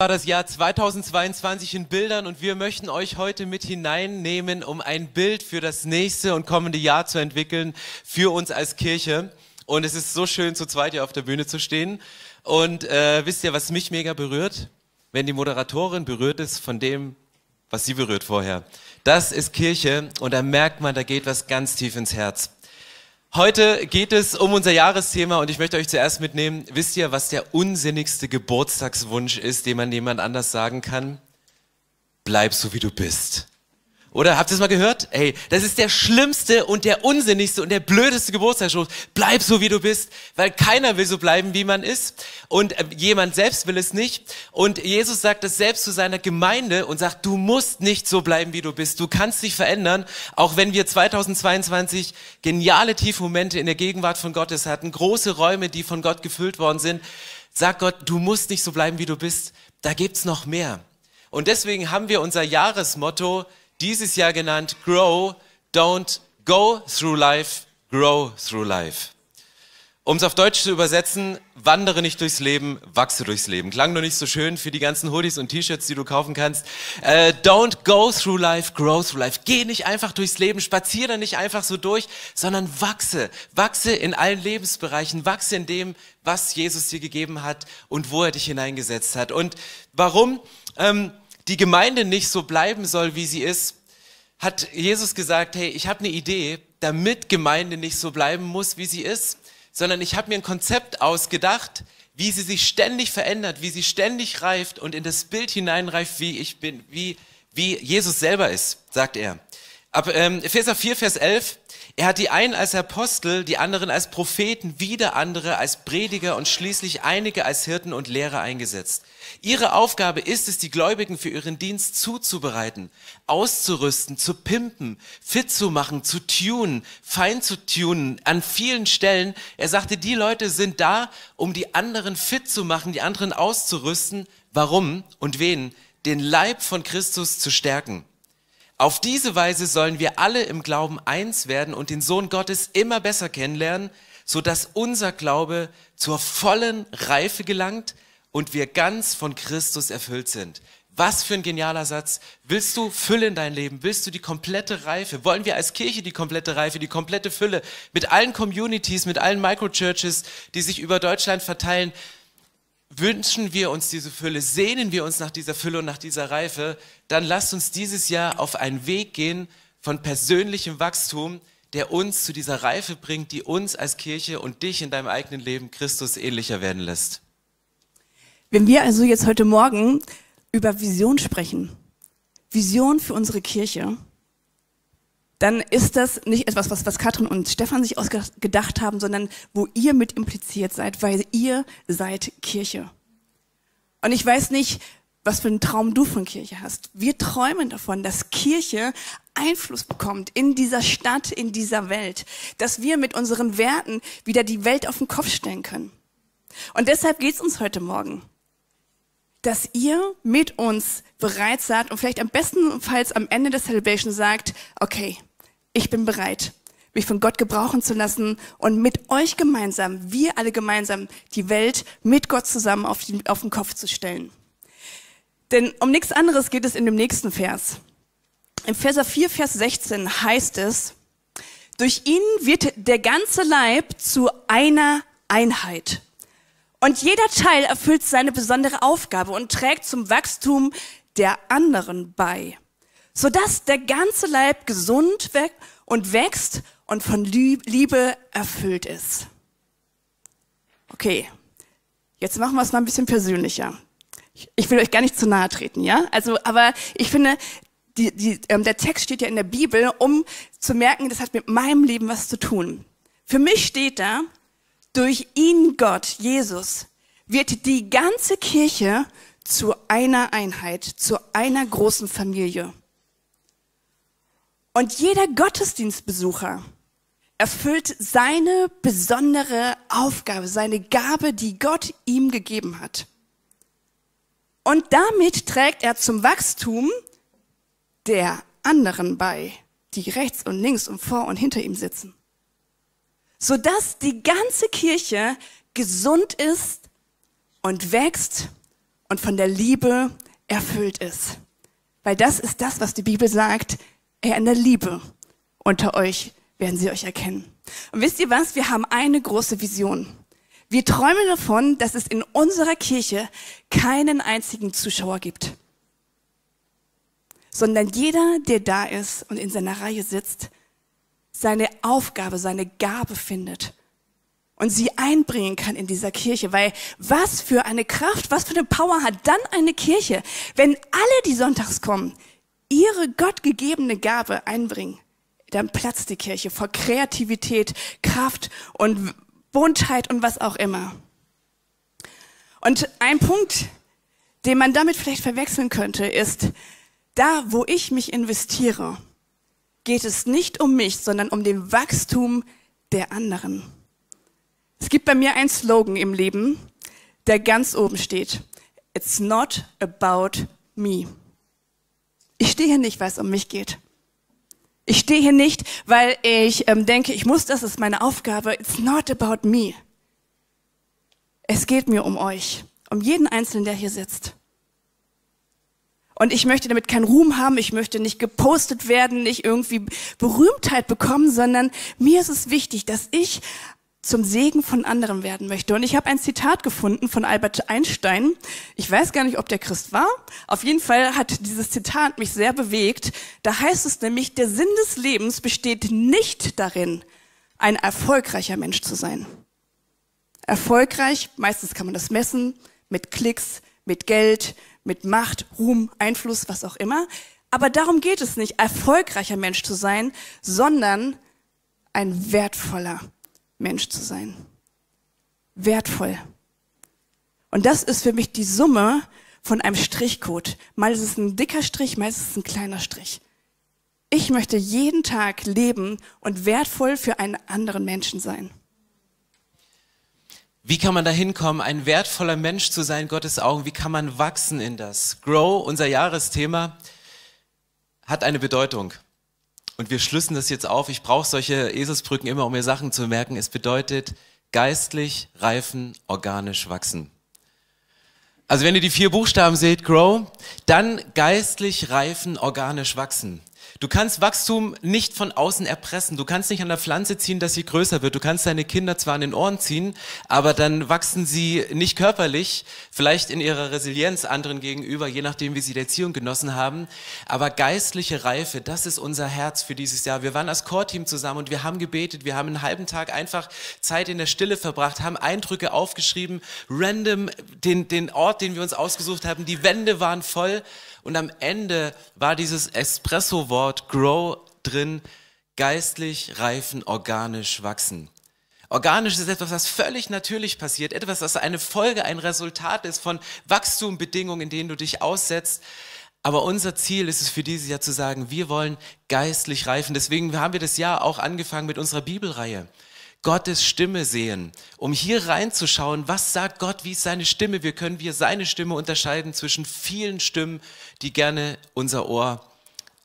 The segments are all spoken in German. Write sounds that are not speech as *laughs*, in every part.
war das Jahr 2022 in Bildern und wir möchten euch heute mit hineinnehmen, um ein Bild für das nächste und kommende Jahr zu entwickeln für uns als Kirche. Und es ist so schön, zu zweit hier auf der Bühne zu stehen. Und äh, wisst ihr, was mich mega berührt? Wenn die Moderatorin berührt ist von dem, was sie berührt vorher. Das ist Kirche und da merkt man, da geht was ganz tief ins Herz. Heute geht es um unser Jahresthema und ich möchte euch zuerst mitnehmen. Wisst ihr, was der unsinnigste Geburtstagswunsch ist, den man jemand anders sagen kann? Bleib so wie du bist. Oder habt ihr es mal gehört? Ey, das ist der schlimmste und der unsinnigste und der blödeste Geburtstagsspruch. Bleib so wie du bist, weil keiner will so bleiben, wie man ist und äh, jemand selbst will es nicht. Und Jesus sagt das selbst zu seiner Gemeinde und sagt, du musst nicht so bleiben, wie du bist. Du kannst dich verändern, auch wenn wir 2022 geniale Tiefmomente in der Gegenwart von Gottes hatten, große Räume, die von Gott gefüllt worden sind. Sag Gott, du musst nicht so bleiben, wie du bist. Da gibt's noch mehr. Und deswegen haben wir unser Jahresmotto dieses Jahr genannt Grow, Don't Go Through Life, Grow Through Life. Um es auf Deutsch zu übersetzen, wandere nicht durchs Leben, wachse durchs Leben. Klang nur nicht so schön für die ganzen Hoodies und T-Shirts, die du kaufen kannst. Äh, don't go through life, grow through life. Geh nicht einfach durchs Leben, spaziere nicht einfach so durch, sondern wachse. Wachse in allen Lebensbereichen, wachse in dem, was Jesus dir gegeben hat und wo er dich hineingesetzt hat. Und warum? Ähm, die Gemeinde nicht so bleiben soll, wie sie ist, hat Jesus gesagt, hey, ich habe eine Idee, damit Gemeinde nicht so bleiben muss, wie sie ist, sondern ich habe mir ein Konzept ausgedacht, wie sie sich ständig verändert, wie sie ständig reift und in das Bild hineinreift, wie ich bin, wie, wie Jesus selber ist, sagt er. Ab ähm, Epheser 4, Vers 11, er hat die einen als Apostel, die anderen als Propheten, wieder andere als Prediger und schließlich einige als Hirten und Lehrer eingesetzt. Ihre Aufgabe ist es, die Gläubigen für ihren Dienst zuzubereiten, auszurüsten, zu pimpen, fit zu machen, zu tunen, fein zu tunen, an vielen Stellen. Er sagte, die Leute sind da, um die anderen fit zu machen, die anderen auszurüsten. Warum und wen? Den Leib von Christus zu stärken. Auf diese Weise sollen wir alle im Glauben eins werden und den Sohn Gottes immer besser kennenlernen, so dass unser Glaube zur vollen Reife gelangt und wir ganz von Christus erfüllt sind. Was für ein genialer Satz. Willst du Fülle in dein Leben? Willst du die komplette Reife? Wollen wir als Kirche die komplette Reife, die komplette Fülle mit allen Communities, mit allen Microchurches, die sich über Deutschland verteilen? Wünschen wir uns diese Fülle, sehnen wir uns nach dieser Fülle und nach dieser Reife, dann lasst uns dieses Jahr auf einen Weg gehen von persönlichem Wachstum, der uns zu dieser Reife bringt, die uns als Kirche und dich in deinem eigenen Leben Christus ähnlicher werden lässt. Wenn wir also jetzt heute Morgen über Vision sprechen, Vision für unsere Kirche, dann ist das nicht etwas, was, was Katrin und Stefan sich ausgedacht haben, sondern wo ihr mit impliziert seid, weil ihr seid Kirche. Und ich weiß nicht, was für einen Traum du von Kirche hast. Wir träumen davon, dass Kirche Einfluss bekommt in dieser Stadt, in dieser Welt, dass wir mit unseren Werten wieder die Welt auf den Kopf stellen können. Und deshalb geht es uns heute Morgen, dass ihr mit uns bereit seid und vielleicht am bestenfalls am Ende der Celebration sagt, okay, ich bin bereit, mich von Gott gebrauchen zu lassen und mit euch gemeinsam, wir alle gemeinsam, die Welt mit Gott zusammen auf den, auf den Kopf zu stellen. Denn um nichts anderes geht es in dem nächsten Vers. Im Verser 4, Vers 16 heißt es, durch ihn wird der ganze Leib zu einer Einheit. Und jeder Teil erfüllt seine besondere Aufgabe und trägt zum Wachstum der anderen bei sodass der ganze Leib gesund weg und wächst und von Liebe erfüllt ist. Okay, jetzt machen wir es mal ein bisschen persönlicher. Ich will euch gar nicht zu nahe treten, ja? Also, aber ich finde, die, die, ähm, der Text steht ja in der Bibel, um zu merken, das hat mit meinem Leben was zu tun. Für mich steht da, durch ihn Gott, Jesus, wird die ganze Kirche zu einer Einheit, zu einer großen Familie. Und jeder Gottesdienstbesucher erfüllt seine besondere Aufgabe, seine Gabe, die Gott ihm gegeben hat. Und damit trägt er zum Wachstum der anderen bei, die rechts und links und vor und hinter ihm sitzen. Sodass die ganze Kirche gesund ist und wächst und von der Liebe erfüllt ist. Weil das ist das, was die Bibel sagt. Er in der Liebe unter euch werden sie euch erkennen. Und wisst ihr was? Wir haben eine große Vision. Wir träumen davon, dass es in unserer Kirche keinen einzigen Zuschauer gibt, sondern jeder, der da ist und in seiner Reihe sitzt, seine Aufgabe, seine Gabe findet und sie einbringen kann in dieser Kirche. Weil was für eine Kraft, was für eine Power hat dann eine Kirche, wenn alle, die sonntags kommen, ihre gottgegebene Gabe einbringen. Dann platzt die Kirche vor Kreativität, Kraft und Buntheit und was auch immer. Und ein Punkt, den man damit vielleicht verwechseln könnte, ist, da wo ich mich investiere, geht es nicht um mich, sondern um den Wachstum der anderen. Es gibt bei mir einen Slogan im Leben, der ganz oben steht. It's not about me. Ich stehe hier nicht, weil es um mich geht. Ich stehe hier nicht, weil ich ähm, denke, ich muss, das ist meine Aufgabe. It's not about me. Es geht mir um euch, um jeden Einzelnen, der hier sitzt. Und ich möchte damit keinen Ruhm haben, ich möchte nicht gepostet werden, nicht irgendwie Berühmtheit bekommen, sondern mir ist es wichtig, dass ich zum Segen von anderen werden möchte. Und ich habe ein Zitat gefunden von Albert Einstein. Ich weiß gar nicht, ob der Christ war. Auf jeden Fall hat dieses Zitat mich sehr bewegt. Da heißt es nämlich, der Sinn des Lebens besteht nicht darin, ein erfolgreicher Mensch zu sein. Erfolgreich, meistens kann man das messen, mit Klicks, mit Geld, mit Macht, Ruhm, Einfluss, was auch immer. Aber darum geht es nicht, erfolgreicher Mensch zu sein, sondern ein wertvoller Mensch zu sein. Wertvoll. Und das ist für mich die Summe von einem Strichcode. Mal ist es ein dicker Strich, mal ist es ein kleiner Strich. Ich möchte jeden Tag leben und wertvoll für einen anderen Menschen sein. Wie kann man da hinkommen, ein wertvoller Mensch zu sein, Gottes Augen? Wie kann man wachsen in das? Grow, unser Jahresthema, hat eine Bedeutung. Und wir schlüssen das jetzt auf. Ich brauche solche Eselsbrücken immer, um mir Sachen zu merken. Es bedeutet geistlich reifen, organisch wachsen. Also wenn ihr die vier Buchstaben seht, grow, dann geistlich reifen, organisch wachsen. Du kannst Wachstum nicht von außen erpressen. Du kannst nicht an der Pflanze ziehen, dass sie größer wird. Du kannst deine Kinder zwar an den Ohren ziehen, aber dann wachsen sie nicht körperlich, vielleicht in ihrer Resilienz anderen gegenüber, je nachdem, wie sie die Erziehung genossen haben. Aber geistliche Reife, das ist unser Herz für dieses Jahr. Wir waren als Core-Team zusammen und wir haben gebetet. Wir haben einen halben Tag einfach Zeit in der Stille verbracht, haben Eindrücke aufgeschrieben, random den, den Ort, den wir uns ausgesucht haben. Die Wände waren voll und am Ende war dieses Espresso-Wort grow drin, geistlich reifen, organisch wachsen. Organisch ist etwas, was völlig natürlich passiert, etwas, was eine Folge, ein Resultat ist von Wachstumbedingungen, in denen du dich aussetzt. Aber unser Ziel ist es für dieses Jahr zu sagen, wir wollen geistlich reifen. Deswegen haben wir das Jahr auch angefangen mit unserer Bibelreihe. Gottes Stimme sehen, um hier reinzuschauen, was sagt Gott, wie ist seine Stimme, wie können wir seine Stimme unterscheiden zwischen vielen Stimmen, die gerne unser Ohr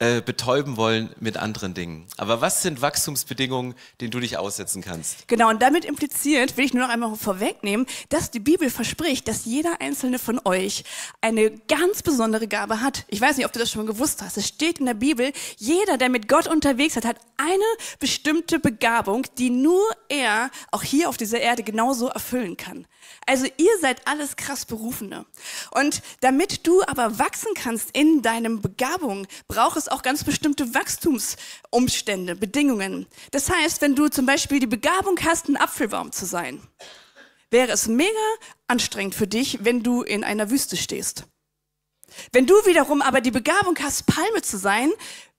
äh, betäuben wollen mit anderen Dingen. Aber was sind Wachstumsbedingungen, denen du dich aussetzen kannst? Genau, und damit impliziert, will ich nur noch einmal vorwegnehmen, dass die Bibel verspricht, dass jeder einzelne von euch eine ganz besondere Gabe hat. Ich weiß nicht, ob du das schon mal gewusst hast. Es steht in der Bibel, jeder, der mit Gott unterwegs hat, hat eine bestimmte Begabung, die nur er auch hier auf dieser Erde genauso erfüllen kann. Also ihr seid alles krass Berufene. Und damit du aber wachsen kannst in deinem Begabung, braucht es auch ganz bestimmte Wachstumsumstände, Bedingungen. Das heißt, wenn du zum Beispiel die Begabung hast, ein Apfelbaum zu sein, wäre es mega anstrengend für dich, wenn du in einer Wüste stehst. Wenn du wiederum aber die Begabung hast, Palme zu sein,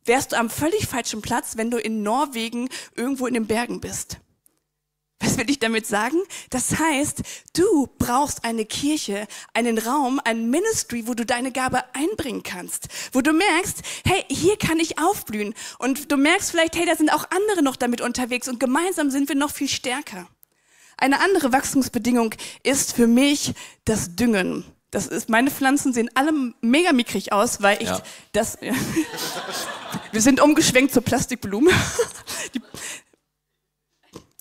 wärst du am völlig falschen Platz, wenn du in Norwegen irgendwo in den Bergen bist. Was will ich damit sagen? Das heißt, du brauchst eine Kirche, einen Raum, ein Ministry, wo du deine Gabe einbringen kannst, wo du merkst, hey, hier kann ich aufblühen. Und du merkst vielleicht, hey, da sind auch andere noch damit unterwegs und gemeinsam sind wir noch viel stärker. Eine andere Wachstumsbedingung ist für mich das Düngen. Das ist, meine Pflanzen sehen alle mega mickrig aus, weil ich ja. das, *laughs* wir sind umgeschwenkt zur Plastikblume. *laughs* Die,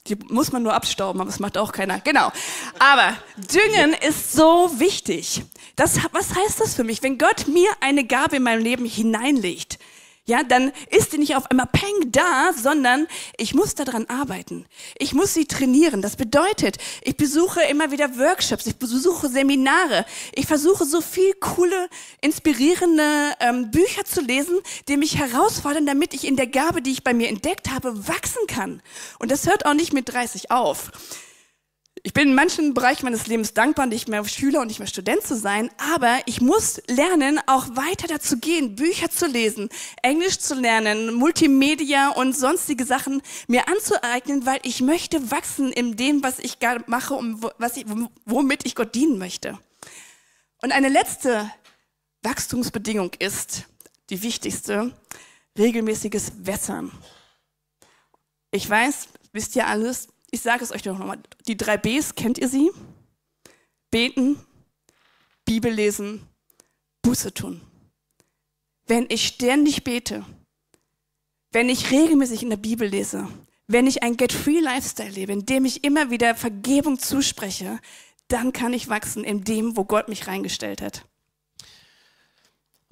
Die muss man nur abstauben, aber das macht auch keiner. Genau. Aber Düngen ist so wichtig. Das, was heißt das für mich? Wenn Gott mir eine Gabe in meinem Leben hineinlegt, ja, dann ist die nicht auf einmal peng da, sondern ich muss daran arbeiten. Ich muss sie trainieren. Das bedeutet, ich besuche immer wieder Workshops, ich besuche Seminare, ich versuche so viel coole, inspirierende ähm, Bücher zu lesen, die mich herausfordern, damit ich in der Gabe, die ich bei mir entdeckt habe, wachsen kann. Und das hört auch nicht mit 30 auf. Ich bin in manchen Bereichen meines Lebens dankbar, nicht mehr Schüler und nicht mehr Student zu sein, aber ich muss lernen, auch weiter dazu gehen, Bücher zu lesen, Englisch zu lernen, Multimedia und sonstige Sachen mir anzueignen, weil ich möchte wachsen in dem, was ich mache und was ich, womit ich Gott dienen möchte. Und eine letzte Wachstumsbedingung ist, die wichtigste, regelmäßiges Wässern. Ich weiß, wisst ihr alles, ich sage es euch doch nochmal. Die drei Bs, kennt ihr sie? Beten, Bibel lesen, Buße tun. Wenn ich ständig bete, wenn ich regelmäßig in der Bibel lese, wenn ich ein Get-Free-Lifestyle lebe, in dem ich immer wieder Vergebung zuspreche, dann kann ich wachsen in dem, wo Gott mich reingestellt hat.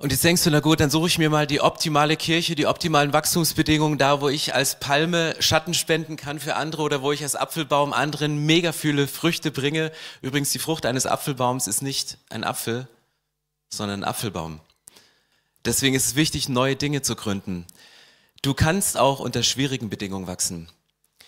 Und jetzt denkst du, na gut, dann suche ich mir mal die optimale Kirche, die optimalen Wachstumsbedingungen da, wo ich als Palme Schatten spenden kann für andere oder wo ich als Apfelbaum anderen mega viele Früchte bringe. Übrigens, die Frucht eines Apfelbaums ist nicht ein Apfel, sondern ein Apfelbaum. Deswegen ist es wichtig, neue Dinge zu gründen. Du kannst auch unter schwierigen Bedingungen wachsen.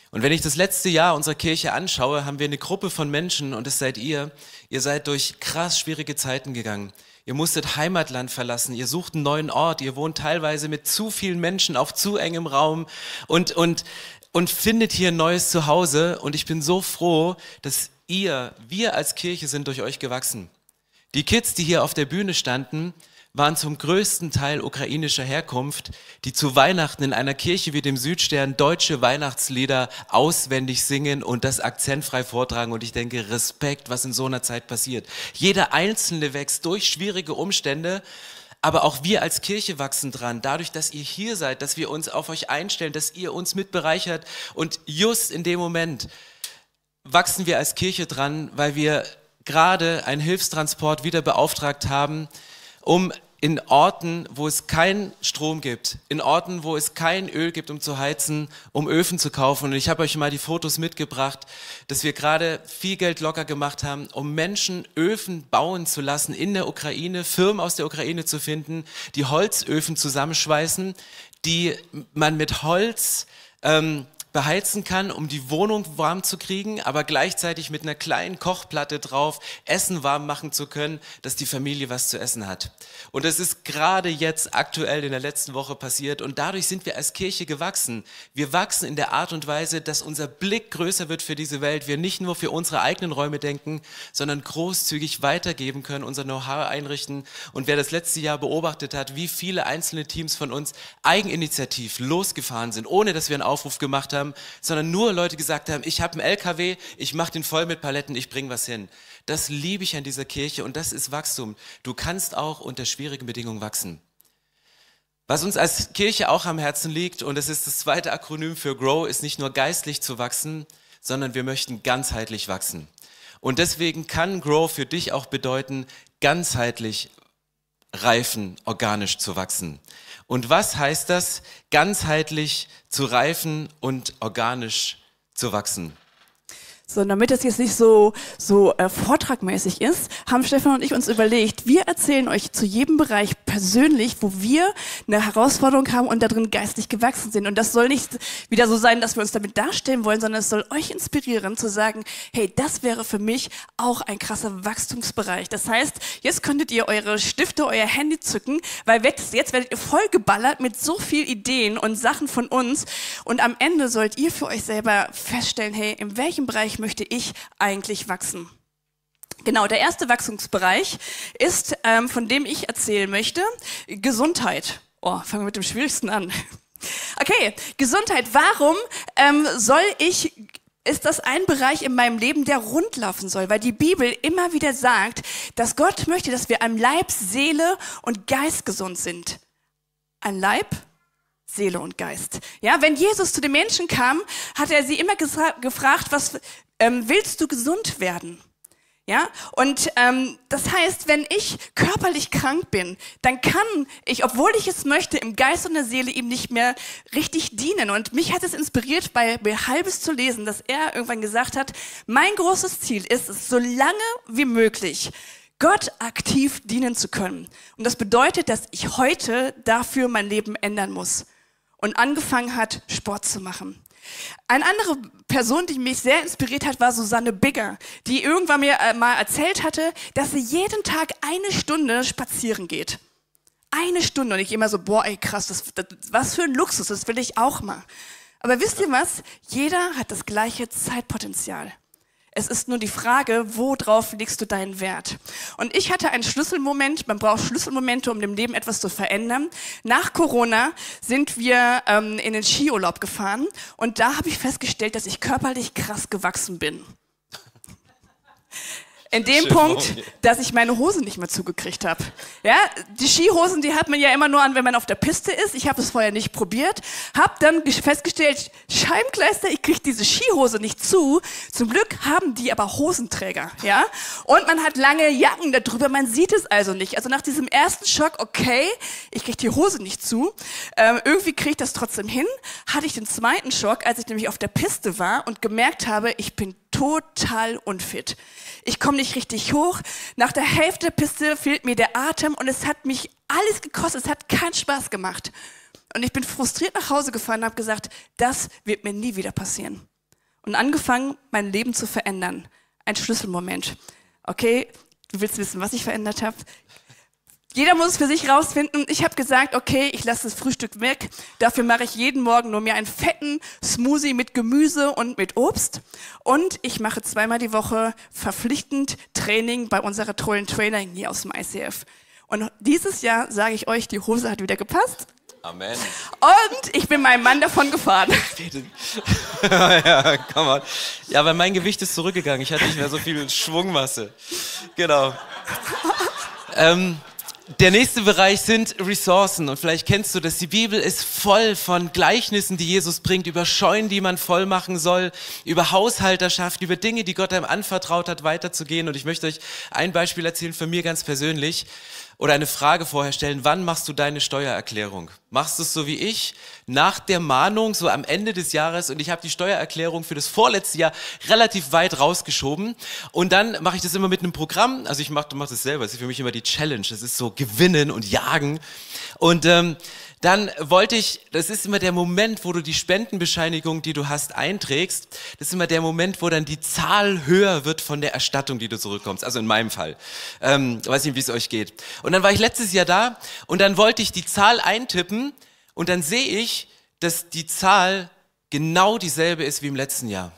Und wenn ich das letzte Jahr unserer Kirche anschaue, haben wir eine Gruppe von Menschen und es seid ihr. Ihr seid durch krass schwierige Zeiten gegangen. Ihr musstet Heimatland verlassen, ihr sucht einen neuen Ort, ihr wohnt teilweise mit zu vielen Menschen auf zu engem Raum und, und, und findet hier ein neues Zuhause. Und ich bin so froh, dass ihr, wir als Kirche sind durch euch gewachsen. Die Kids, die hier auf der Bühne standen, waren zum größten Teil ukrainischer Herkunft, die zu Weihnachten in einer Kirche wie dem Südstern deutsche Weihnachtslieder auswendig singen und das akzentfrei vortragen. Und ich denke, Respekt, was in so einer Zeit passiert. Jeder Einzelne wächst durch schwierige Umstände. Aber auch wir als Kirche wachsen dran, dadurch, dass ihr hier seid, dass wir uns auf euch einstellen, dass ihr uns mitbereichert. Und just in dem Moment wachsen wir als Kirche dran, weil wir gerade einen Hilfstransport wieder beauftragt haben, um in Orten, wo es keinen Strom gibt, in Orten, wo es kein Öl gibt, um zu heizen, um Öfen zu kaufen. Und ich habe euch mal die Fotos mitgebracht, dass wir gerade viel Geld locker gemacht haben, um Menschen Öfen bauen zu lassen in der Ukraine, Firmen aus der Ukraine zu finden, die Holzöfen zusammenschweißen, die man mit Holz ähm, beheizen kann, um die Wohnung warm zu kriegen, aber gleichzeitig mit einer kleinen Kochplatte drauf Essen warm machen zu können, dass die Familie was zu essen hat. Und das ist gerade jetzt aktuell in der letzten Woche passiert und dadurch sind wir als Kirche gewachsen. Wir wachsen in der Art und Weise, dass unser Blick größer wird für diese Welt. Wir nicht nur für unsere eigenen Räume denken, sondern großzügig weitergeben können, unser Know-how einrichten. Und wer das letzte Jahr beobachtet hat, wie viele einzelne Teams von uns eigeninitiativ losgefahren sind, ohne dass wir einen Aufruf gemacht haben, haben, sondern nur Leute gesagt haben, ich habe einen LKW, ich mache den voll mit Paletten, ich bringe was hin. Das liebe ich an dieser Kirche und das ist Wachstum. Du kannst auch unter schwierigen Bedingungen wachsen. Was uns als Kirche auch am Herzen liegt, und das ist das zweite Akronym für Grow, ist nicht nur geistlich zu wachsen, sondern wir möchten ganzheitlich wachsen. Und deswegen kann Grow für dich auch bedeuten, ganzheitlich reifen, organisch zu wachsen. Und was heißt das, ganzheitlich zu reifen und organisch zu wachsen? So, damit das jetzt nicht so, so äh, vortragmäßig ist, haben Stefan und ich uns überlegt, wir erzählen euch zu jedem Bereich persönlich, wo wir eine Herausforderung haben und darin geistig gewachsen sind. Und das soll nicht wieder so sein, dass wir uns damit darstellen wollen, sondern es soll euch inspirieren zu sagen, hey, das wäre für mich auch ein krasser Wachstumsbereich. Das heißt, jetzt könntet ihr eure Stifte, euer Handy zücken, weil jetzt, jetzt werdet ihr vollgeballert mit so viel Ideen und Sachen von uns. Und am Ende sollt ihr für euch selber feststellen, hey, in welchem Bereich möchte ich eigentlich wachsen? Genau, der erste Wachstumsbereich ist, ähm, von dem ich erzählen möchte, Gesundheit. Oh, fangen wir mit dem Schwierigsten an. *laughs* Okay, Gesundheit. Warum ähm, soll ich ist das ein Bereich in meinem Leben, der rundlaufen soll, weil die Bibel immer wieder sagt, dass Gott möchte, dass wir an Leib, Seele und Geist gesund sind. An Leib, Seele und Geist. Ja, wenn Jesus zu den Menschen kam, hat er sie immer gefragt, was ähm, willst du gesund werden? Ja, und ähm, das heißt, wenn ich körperlich krank bin, dann kann ich, obwohl ich es möchte, im Geist und der Seele ihm nicht mehr richtig dienen. Und mich hat es inspiriert, bei, bei Halbes zu lesen, dass er irgendwann gesagt hat, mein großes Ziel ist es, so lange wie möglich Gott aktiv dienen zu können. Und das bedeutet, dass ich heute dafür mein Leben ändern muss. Und angefangen hat, Sport zu machen. Eine andere Person, die mich sehr inspiriert hat, war Susanne Bigger, die irgendwann mir äh, mal erzählt hatte, dass sie jeden Tag eine Stunde spazieren geht. Eine Stunde. Und ich immer so, boah, ey, krass, das, das, was für ein Luxus, das will ich auch mal. Aber wisst ihr was? Jeder hat das gleiche Zeitpotenzial. Es ist nur die Frage, worauf legst du deinen Wert? Und ich hatte einen Schlüsselmoment, man braucht Schlüsselmomente, um dem Leben etwas zu verändern. Nach Corona sind wir ähm, in den Skiurlaub gefahren und da habe ich festgestellt, dass ich körperlich krass gewachsen bin in dem Schön Punkt, dass ich meine Hose nicht mehr zugekriegt habe. Ja, die Skihosen, die hat man ja immer nur an, wenn man auf der Piste ist. Ich habe es vorher nicht probiert, habe dann festgestellt, Scheibenkleister, ich kriege diese Skihose nicht zu. Zum Glück haben die aber Hosenträger, ja. Und man hat lange Jacken darüber, man sieht es also nicht. Also nach diesem ersten Schock, okay, ich kriege die Hose nicht zu, ähm, irgendwie kriege ich das trotzdem hin, hatte ich den zweiten Schock, als ich nämlich auf der Piste war und gemerkt habe, ich bin total unfit. Ich komme nicht richtig hoch. Nach der Hälfte der Piste fehlt mir der Atem und es hat mich alles gekostet. Es hat keinen Spaß gemacht. Und ich bin frustriert nach Hause gefahren und habe gesagt, das wird mir nie wieder passieren. Und angefangen, mein Leben zu verändern. Ein Schlüsselmoment. Okay, du willst wissen, was ich verändert habe? Jeder muss es für sich rausfinden. Ich habe gesagt, okay, ich lasse das Frühstück weg. Dafür mache ich jeden Morgen nur mir einen fetten Smoothie mit Gemüse und mit Obst. Und ich mache zweimal die Woche verpflichtend Training bei unserer tollen Trainerin hier aus dem ICF. Und dieses Jahr sage ich euch, die Hose hat wieder gepasst. Amen. Und ich bin meinem Mann davon gefahren. *laughs* ja, komm mal. Ja, weil mein Gewicht ist zurückgegangen. Ich hatte nicht mehr so viel Schwungmasse. Genau. ähm, der nächste Bereich sind Ressourcen und vielleicht kennst du das. Die Bibel ist voll von Gleichnissen, die Jesus bringt, über Scheunen, die man voll machen soll, über Haushalterschaft, über Dinge, die Gott einem anvertraut hat, weiterzugehen. Und ich möchte euch ein Beispiel erzählen für mir ganz persönlich oder eine Frage vorher stellen, wann machst du deine Steuererklärung? Machst du es so wie ich, nach der Mahnung, so am Ende des Jahres und ich habe die Steuererklärung für das vorletzte Jahr relativ weit rausgeschoben. Und dann mache ich das immer mit einem Programm, also ich mache mach das selber, das ist für mich immer die Challenge, das ist so gewinnen und jagen. Und ähm, dann wollte ich, das ist immer der Moment, wo du die Spendenbescheinigung, die du hast, einträgst. Das ist immer der Moment, wo dann die Zahl höher wird von der Erstattung, die du zurückkommst. Also in meinem Fall. Ähm, weiß nicht, wie es euch geht. Und dann war ich letztes Jahr da und dann wollte ich die Zahl eintippen und dann sehe ich, dass die Zahl genau dieselbe ist wie im letzten Jahr.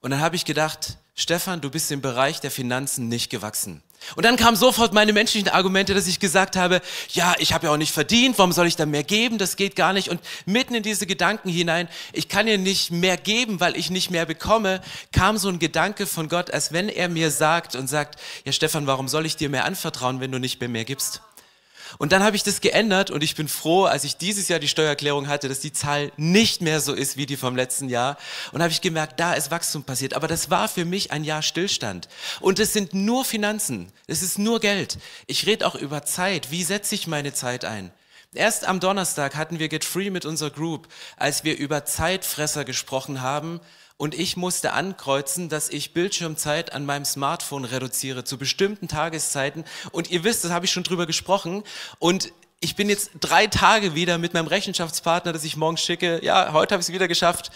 Und dann habe ich gedacht, Stefan, du bist im Bereich der Finanzen nicht gewachsen. Und dann kamen sofort meine menschlichen Argumente, dass ich gesagt habe, ja, ich habe ja auch nicht verdient, warum soll ich da mehr geben? Das geht gar nicht. Und mitten in diese Gedanken hinein, ich kann dir nicht mehr geben, weil ich nicht mehr bekomme, kam so ein Gedanke von Gott, als wenn er mir sagt und sagt, ja Stefan, warum soll ich dir mehr anvertrauen, wenn du nicht mehr mehr gibst? Und dann habe ich das geändert und ich bin froh, als ich dieses Jahr die Steuererklärung hatte, dass die Zahl nicht mehr so ist wie die vom letzten Jahr. Und habe ich gemerkt, da ist Wachstum passiert. Aber das war für mich ein Jahr Stillstand. Und es sind nur Finanzen. Es ist nur Geld. Ich rede auch über Zeit. Wie setze ich meine Zeit ein? Erst am Donnerstag hatten wir Get Free mit unserer Group, als wir über Zeitfresser gesprochen haben und ich musste ankreuzen, dass ich Bildschirmzeit an meinem Smartphone reduziere zu bestimmten Tageszeiten. Und ihr wisst, das habe ich schon drüber gesprochen. Und ich bin jetzt drei Tage wieder mit meinem Rechenschaftspartner, das ich morgen schicke. Ja, heute habe ich es wieder geschafft.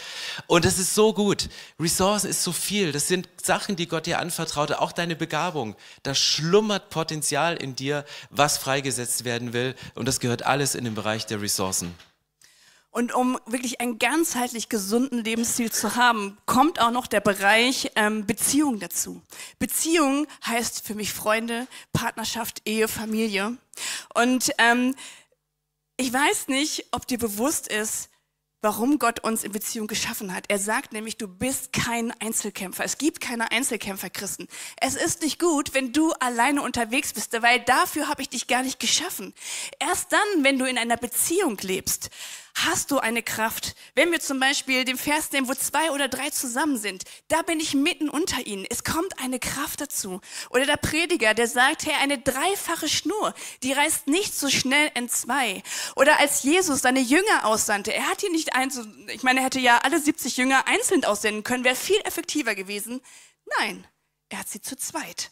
Und das ist so gut. Ressourcen ist so viel. Das sind Sachen, die Gott dir anvertraut. Auch deine Begabung. Da schlummert Potenzial in dir, was freigesetzt werden will. Und das gehört alles in den Bereich der Ressourcen. Und um wirklich einen ganzheitlich gesunden Lebensstil zu haben, kommt auch noch der Bereich ähm, Beziehung dazu. Beziehung heißt für mich Freunde, Partnerschaft, Ehe, Familie. Und ähm, ich weiß nicht, ob dir bewusst ist, warum Gott uns in Beziehung geschaffen hat. Er sagt nämlich, du bist kein Einzelkämpfer. Es gibt keine Einzelkämpfer, Christen. Es ist nicht gut, wenn du alleine unterwegs bist, weil dafür habe ich dich gar nicht geschaffen. Erst dann, wenn du in einer Beziehung lebst, hast du eine Kraft. Wenn wir zum Beispiel den Vers nehmen, wo zwei oder drei zusammen sind, da bin ich mitten unter ihnen. Es kommt eine Kraft dazu. Oder der Prediger, der sagt, hey, eine dreifache Schnur, die reißt nicht so schnell in zwei. Oder als Jesus seine Jünger aussandte, er hat hier nicht eins, ich meine, er hätte ja alle 70 Jünger einzeln aussenden können, wäre viel effektiver gewesen. Nein, er hat sie zu zweit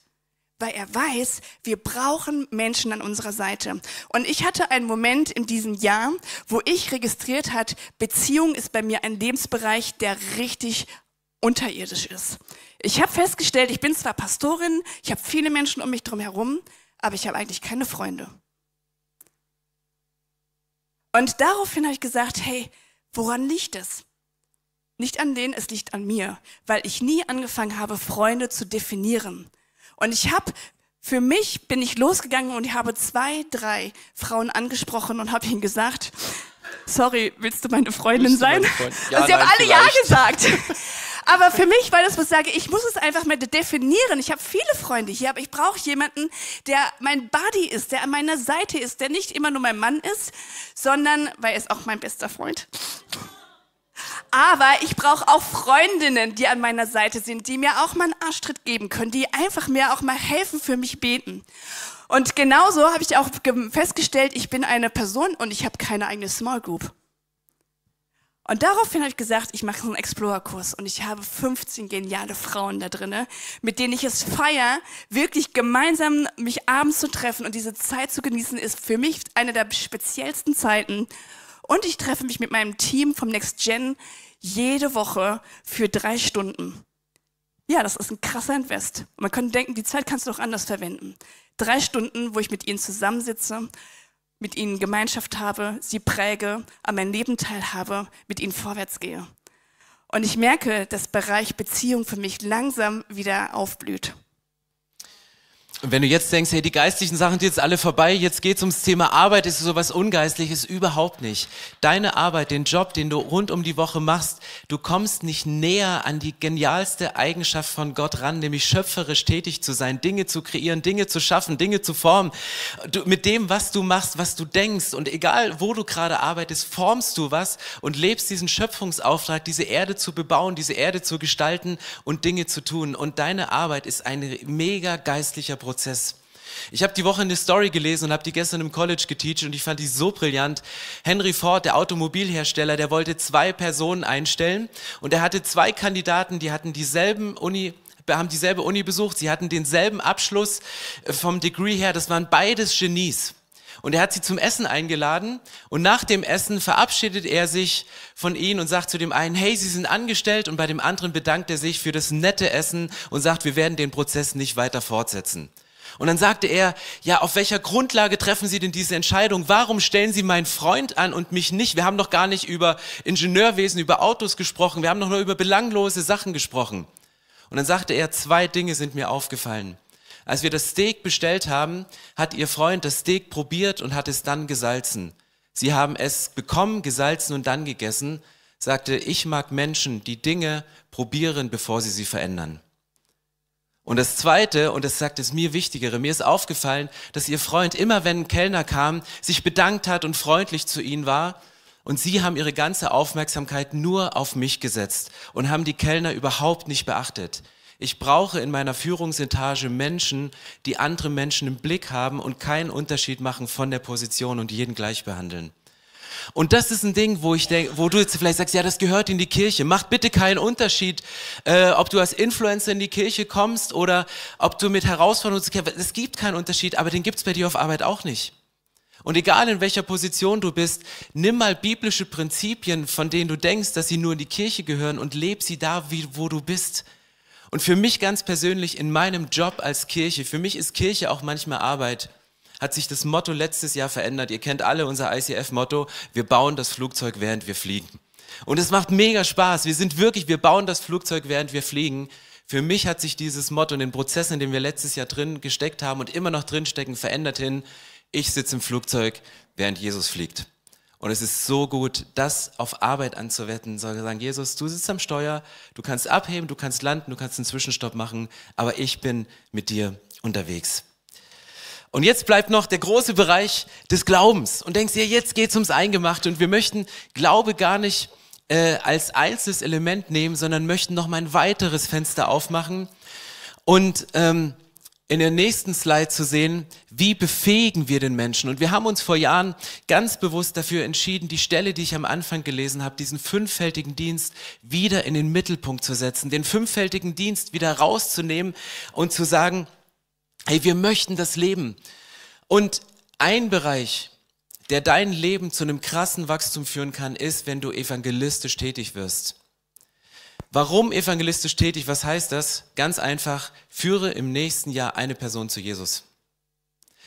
weil er weiß, wir brauchen Menschen an unserer Seite. Und ich hatte einen Moment in diesem Jahr, wo ich registriert hat, Beziehung ist bei mir ein Lebensbereich, der richtig unterirdisch ist. Ich habe festgestellt, ich bin zwar Pastorin, ich habe viele Menschen um mich drum herum, aber ich habe eigentlich keine Freunde. Und daraufhin habe ich gesagt, hey, woran liegt es? Nicht an denen, es liegt an mir, weil ich nie angefangen habe, Freunde zu definieren. Und ich habe für mich bin ich losgegangen und ich habe zwei, drei Frauen angesprochen und habe ihnen gesagt, sorry, willst du meine Freundin willst sein? Freund? Ja, und sie nein, haben alle vielleicht. Ja gesagt. Aber für mich, weil das was sage, ich muss es einfach mal definieren. Ich habe viele Freunde hier, aber ich brauche jemanden, der mein Buddy ist, der an meiner Seite ist, der nicht immer nur mein Mann ist, sondern, weil er ist auch mein bester Freund. Aber ich brauche auch Freundinnen, die an meiner Seite sind, die mir auch mal einen Arschtritt geben können, die einfach mir auch mal helfen, für mich beten. Und genauso habe ich auch festgestellt, ich bin eine Person und ich habe keine eigene Small Group. Und daraufhin habe ich gesagt, ich mache einen Explorer-Kurs und ich habe 15 geniale Frauen da drinne, mit denen ich es feiere, wirklich gemeinsam mich abends zu treffen und diese Zeit zu genießen, ist für mich eine der speziellsten Zeiten. Und ich treffe mich mit meinem Team vom Next Gen jede Woche für drei Stunden. Ja, das ist ein krasser Invest. Und man könnte denken, die Zeit kannst du doch anders verwenden. Drei Stunden, wo ich mit ihnen zusammensitze, mit ihnen Gemeinschaft habe, sie präge, an meinem Leben teilhabe, mit ihnen vorwärts gehe. Und ich merke, dass Bereich Beziehung für mich langsam wieder aufblüht. Wenn du jetzt denkst, hey, die geistlichen Sachen sind jetzt alle vorbei, jetzt geht's ums Thema Arbeit, ist sowas Ungeistliches überhaupt nicht. Deine Arbeit, den Job, den du rund um die Woche machst, du kommst nicht näher an die genialste Eigenschaft von Gott ran, nämlich schöpferisch tätig zu sein, Dinge zu kreieren, Dinge zu schaffen, Dinge zu formen. Du, mit dem, was du machst, was du denkst und egal, wo du gerade arbeitest, formst du was und lebst diesen Schöpfungsauftrag, diese Erde zu bebauen, diese Erde zu gestalten und Dinge zu tun. Und deine Arbeit ist ein mega geistlicher Prozess. Prozess. Ich habe die Woche eine Story gelesen und habe die gestern im College geteacht und ich fand die so brillant. Henry Ford, der Automobilhersteller, der wollte zwei Personen einstellen und er hatte zwei Kandidaten, die hatten dieselben Uni haben dieselbe Uni besucht, sie hatten denselben Abschluss äh, vom Degree her, das waren beides Genies. Und er hat sie zum Essen eingeladen und nach dem Essen verabschiedet er sich von ihnen und sagt zu dem einen, hey, Sie sind angestellt und bei dem anderen bedankt er sich für das nette Essen und sagt, wir werden den Prozess nicht weiter fortsetzen. Und dann sagte er, ja, auf welcher Grundlage treffen Sie denn diese Entscheidung? Warum stellen Sie meinen Freund an und mich nicht? Wir haben doch gar nicht über Ingenieurwesen, über Autos gesprochen. Wir haben doch nur über belanglose Sachen gesprochen. Und dann sagte er, zwei Dinge sind mir aufgefallen. Als wir das Steak bestellt haben, hat Ihr Freund das Steak probiert und hat es dann gesalzen. Sie haben es bekommen, gesalzen und dann gegessen, sagte, ich mag Menschen, die Dinge probieren, bevor sie sie verändern. Und das Zweite, und das sagt es mir Wichtigere, mir ist aufgefallen, dass ihr Freund immer, wenn ein Kellner kam, sich bedankt hat und freundlich zu ihnen war. Und sie haben ihre ganze Aufmerksamkeit nur auf mich gesetzt und haben die Kellner überhaupt nicht beachtet. Ich brauche in meiner Führungsetage Menschen, die andere Menschen im Blick haben und keinen Unterschied machen von der Position und jeden gleich behandeln. Und das ist ein Ding, wo ich denke, wo du jetzt vielleicht sagst, ja, das gehört in die Kirche. Macht bitte keinen Unterschied, äh, ob du als Influencer in die Kirche kommst oder ob du mit Herausforderungen kämpfst. Es gibt keinen Unterschied, aber den gibt's bei dir auf Arbeit auch nicht. Und egal in welcher Position du bist, nimm mal biblische Prinzipien, von denen du denkst, dass sie nur in die Kirche gehören und leb sie da, wie, wo du bist. Und für mich ganz persönlich in meinem Job als Kirche, für mich ist Kirche auch manchmal Arbeit hat sich das Motto letztes Jahr verändert. Ihr kennt alle unser ICF-Motto, wir bauen das Flugzeug, während wir fliegen. Und es macht mega Spaß. Wir sind wirklich, wir bauen das Flugzeug, während wir fliegen. Für mich hat sich dieses Motto in den Prozessen, in denen wir letztes Jahr drin gesteckt haben und immer noch drin stecken, verändert hin. Ich sitze im Flugzeug, während Jesus fliegt. Und es ist so gut, das auf Arbeit anzuwetten, zu sagen, Jesus, du sitzt am Steuer, du kannst abheben, du kannst landen, du kannst einen Zwischenstopp machen, aber ich bin mit dir unterwegs. Und jetzt bleibt noch der große Bereich des Glaubens. Und denkst dir, jetzt geht's ums Eingemachte und wir möchten Glaube gar nicht äh, als einzelnes Element nehmen, sondern möchten noch mal ein weiteres Fenster aufmachen und ähm, in der nächsten Slide zu sehen, wie befähigen wir den Menschen. Und wir haben uns vor Jahren ganz bewusst dafür entschieden, die Stelle, die ich am Anfang gelesen habe, diesen fünffältigen Dienst wieder in den Mittelpunkt zu setzen, den fünffältigen Dienst wieder rauszunehmen und zu sagen, hey, wir möchten das Leben. Und ein Bereich, der dein Leben zu einem krassen Wachstum führen kann, ist, wenn du evangelistisch tätig wirst. Warum evangelistisch tätig? Was heißt das? Ganz einfach, führe im nächsten Jahr eine Person zu Jesus.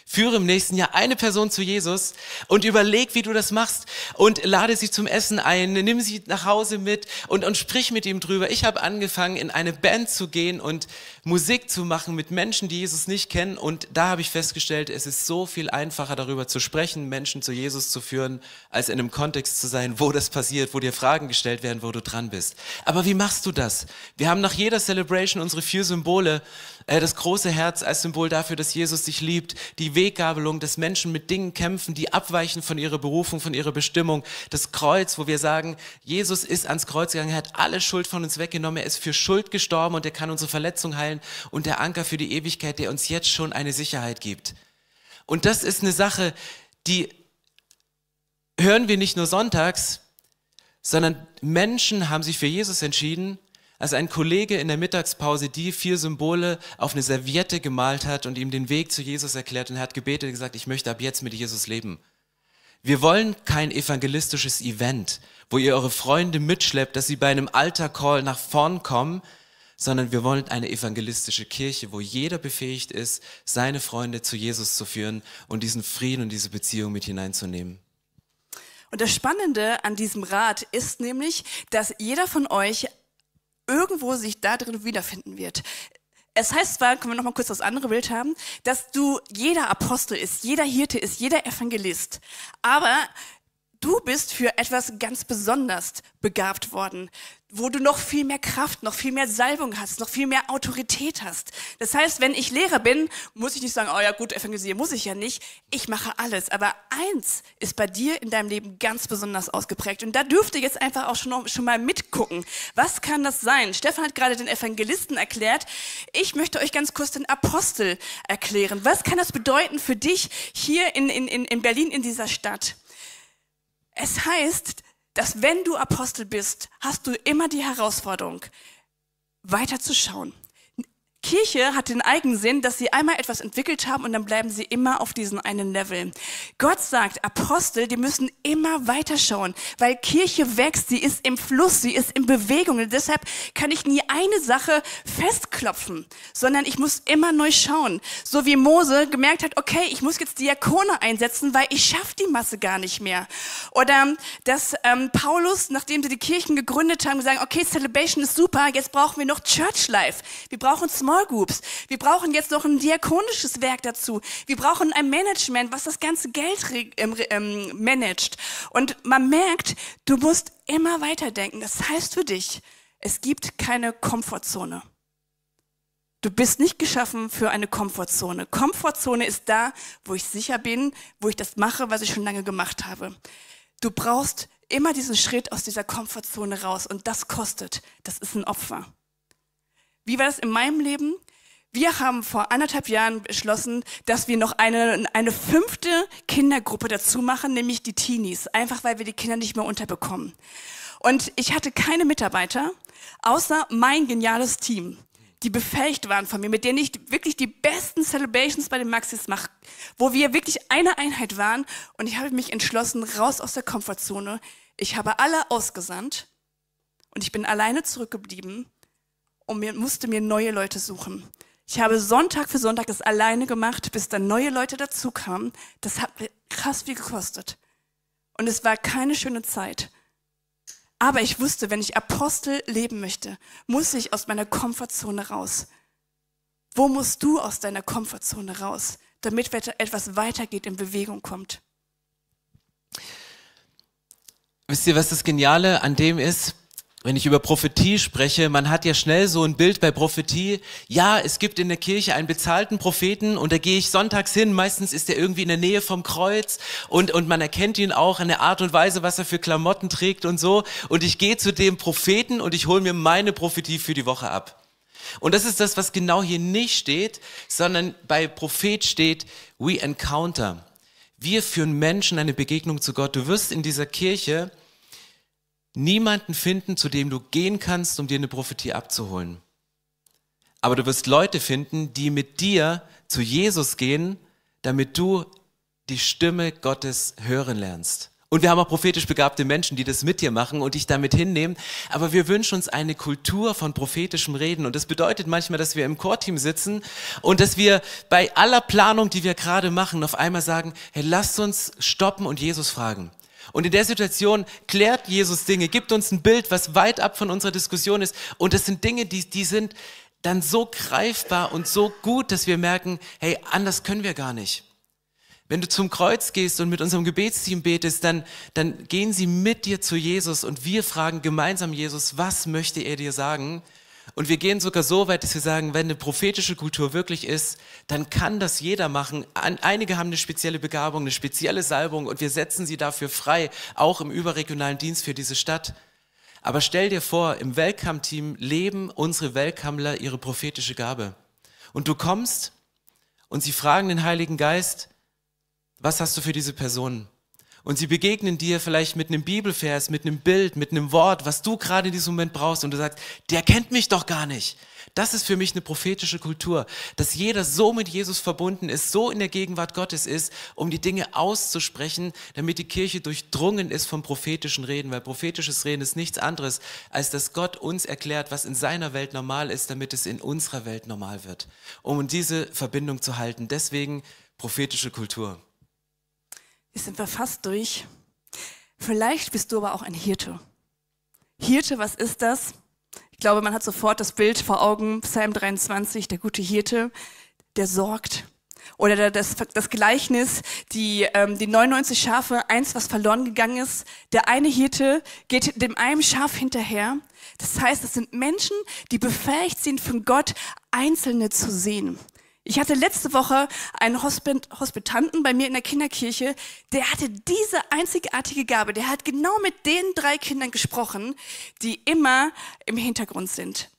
Führe im nächsten Jahr eine Person zu Jesus und überleg, wie du das machst und lade sie zum Essen ein, nimm sie nach Hause mit und, und sprich mit ihm drüber. Ich habe angefangen, in eine Band zu gehen und Musik zu machen mit Menschen, die Jesus nicht kennen und da habe ich festgestellt, es ist so viel einfacher darüber zu sprechen, Menschen zu Jesus zu führen, als in einem Kontext zu sein, wo das passiert, wo dir Fragen gestellt werden, wo du dran bist. Aber wie machst du das? Wir haben nach jeder Celebration unsere vier Symbole das große Herz als Symbol dafür, dass Jesus dich liebt, die Weggabelung, dass Menschen mit Dingen kämpfen, die abweichen von ihrer Berufung, von ihrer Bestimmung, das Kreuz, wo wir sagen, Jesus ist ans Kreuz gegangen, er hat alle Schuld von uns weggenommen, er ist für Schuld gestorben und er kann unsere Verletzung heilen und der Anker für die Ewigkeit, der uns jetzt schon eine Sicherheit gibt. Und das ist eine Sache, die hören wir nicht nur sonntags, sondern Menschen haben sich für Jesus entschieden als ein Kollege in der Mittagspause die vier Symbole auf eine Serviette gemalt hat und ihm den Weg zu Jesus erklärt und er hat gebetet und gesagt, ich möchte ab jetzt mit Jesus leben. Wir wollen kein evangelistisches Event, wo ihr eure Freunde mitschleppt, dass sie bei einem Alter-Call nach vorn kommen, sondern wir wollen eine evangelistische Kirche, wo jeder befähigt ist, seine Freunde zu Jesus zu führen und diesen Frieden und diese Beziehung mit hineinzunehmen. Und das Spannende an diesem Rat ist nämlich, dass jeder von euch irgendwo sich da drin wiederfinden wird. Es heißt zwar, können wir noch mal kurz das andere Bild haben, dass du jeder Apostel ist, jeder Hirte ist, jeder Evangelist. Aber du bist für etwas ganz besonders begabt worden wo du noch viel mehr Kraft, noch viel mehr Salbung hast, noch viel mehr Autorität hast. Das heißt, wenn ich Lehrer bin, muss ich nicht sagen, oh ja gut, evangelisieren muss ich ja nicht. Ich mache alles. Aber eins ist bei dir in deinem Leben ganz besonders ausgeprägt. Und da dürft ihr jetzt einfach auch schon, schon mal mitgucken. Was kann das sein? Stefan hat gerade den Evangelisten erklärt. Ich möchte euch ganz kurz den Apostel erklären. Was kann das bedeuten für dich hier in, in, in Berlin, in dieser Stadt? Es heißt, dass wenn du Apostel bist, hast du immer die Herausforderung, weiterzuschauen, Kirche hat den Eigensinn, dass sie einmal etwas entwickelt haben und dann bleiben sie immer auf diesem einen Level. Gott sagt, Apostel, die müssen immer weiterschauen, weil Kirche wächst, sie ist im Fluss, sie ist in Bewegung. Und deshalb kann ich nie eine Sache festklopfen, sondern ich muss immer neu schauen. So wie Mose gemerkt hat, okay, ich muss jetzt Diakone einsetzen, weil ich schaffe die Masse gar nicht mehr. Oder dass ähm, Paulus, nachdem sie die Kirchen gegründet haben, gesagt, okay, Celebration ist super, jetzt brauchen wir noch Church Life. Wir brauchen Small Small Groups. Wir brauchen jetzt noch ein diakonisches Werk dazu. Wir brauchen ein Management, was das ganze Geld ähm, ähm, managt. Und man merkt, du musst immer weiterdenken. Das heißt für dich, es gibt keine Komfortzone. Du bist nicht geschaffen für eine Komfortzone. Komfortzone ist da, wo ich sicher bin, wo ich das mache, was ich schon lange gemacht habe. Du brauchst immer diesen Schritt aus dieser Komfortzone raus und das kostet. Das ist ein Opfer. Wie war das in meinem Leben? Wir haben vor anderthalb Jahren beschlossen, dass wir noch eine, eine fünfte Kindergruppe dazu machen, nämlich die Teenies, einfach weil wir die Kinder nicht mehr unterbekommen. Und ich hatte keine Mitarbeiter, außer mein geniales Team, die befähigt waren von mir, mit denen ich wirklich die besten Celebrations bei den Maxis mache, wo wir wirklich eine Einheit waren. Und ich habe mich entschlossen, raus aus der Komfortzone. Ich habe alle ausgesandt und ich bin alleine zurückgeblieben und mir, musste mir neue Leute suchen. Ich habe Sonntag für Sonntag das alleine gemacht, bis dann neue Leute dazu kamen. Das hat mir krass viel gekostet. Und es war keine schöne Zeit. Aber ich wusste, wenn ich Apostel leben möchte, muss ich aus meiner Komfortzone raus. Wo musst du aus deiner Komfortzone raus, damit etwas weitergeht, in Bewegung kommt? wisst ihr, was das Geniale an dem ist? Wenn ich über Prophetie spreche, man hat ja schnell so ein Bild bei Prophetie. Ja, es gibt in der Kirche einen bezahlten Propheten und da gehe ich sonntags hin. Meistens ist er irgendwie in der Nähe vom Kreuz und, und man erkennt ihn auch an der Art und Weise, was er für Klamotten trägt und so. Und ich gehe zu dem Propheten und ich hole mir meine Prophetie für die Woche ab. Und das ist das, was genau hier nicht steht, sondern bei Prophet steht, we encounter. Wir führen Menschen eine Begegnung zu Gott. Du wirst in dieser Kirche niemanden finden, zu dem du gehen kannst, um dir eine Prophetie abzuholen. Aber du wirst Leute finden, die mit dir zu Jesus gehen, damit du die Stimme Gottes hören lernst. Und wir haben auch prophetisch begabte Menschen, die das mit dir machen und dich damit hinnehmen. Aber wir wünschen uns eine Kultur von prophetischem Reden. Und das bedeutet manchmal, dass wir im Core-Team sitzen und dass wir bei aller Planung, die wir gerade machen, auf einmal sagen, hey, lasst uns stoppen und Jesus fragen. Und in der Situation klärt Jesus Dinge, gibt uns ein Bild, was weit ab von unserer Diskussion ist. Und das sind Dinge, die, die sind dann so greifbar und so gut, dass wir merken, hey, anders können wir gar nicht. Wenn du zum Kreuz gehst und mit unserem Gebetsteam betest, dann, dann gehen sie mit dir zu Jesus und wir fragen gemeinsam Jesus, was möchte er dir sagen? Und wir gehen sogar so weit, dass wir sagen, wenn eine prophetische Kultur wirklich ist, dann kann das jeder machen. Einige haben eine spezielle Begabung, eine spezielle Salbung und wir setzen sie dafür frei, auch im überregionalen Dienst für diese Stadt. Aber stell dir vor, im Welcome-Team leben unsere Welcomeler ihre prophetische Gabe. Und du kommst und sie fragen den Heiligen Geist, was hast du für diese Person? Und sie begegnen dir vielleicht mit einem Bibelvers, mit einem Bild, mit einem Wort, was du gerade in diesem Moment brauchst und du sagst, der kennt mich doch gar nicht. Das ist für mich eine prophetische Kultur, dass jeder so mit Jesus verbunden ist, so in der Gegenwart Gottes ist, um die Dinge auszusprechen, damit die Kirche durchdrungen ist vom prophetischen Reden, weil prophetisches Reden ist nichts anderes, als dass Gott uns erklärt, was in seiner Welt normal ist, damit es in unserer Welt normal wird, um diese Verbindung zu halten. Deswegen prophetische Kultur. Jetzt sind wir fast durch. Vielleicht bist du aber auch ein Hirte. Hirte, was ist das? Ich glaube, man hat sofort das Bild vor Augen, Psalm 23, der gute Hirte, der sorgt. Oder das, das Gleichnis, die, ähm, die 99 Schafe, eins, was verloren gegangen ist. Der eine Hirte geht dem einen Schaf hinterher. Das heißt, es sind Menschen, die befähigt sind, von Gott Einzelne zu sehen. Ich hatte letzte Woche einen Hospit Hospitanten bei mir in der Kinderkirche, der hatte diese einzigartige Gabe. Der hat genau mit den drei Kindern gesprochen, die immer im Hintergrund sind,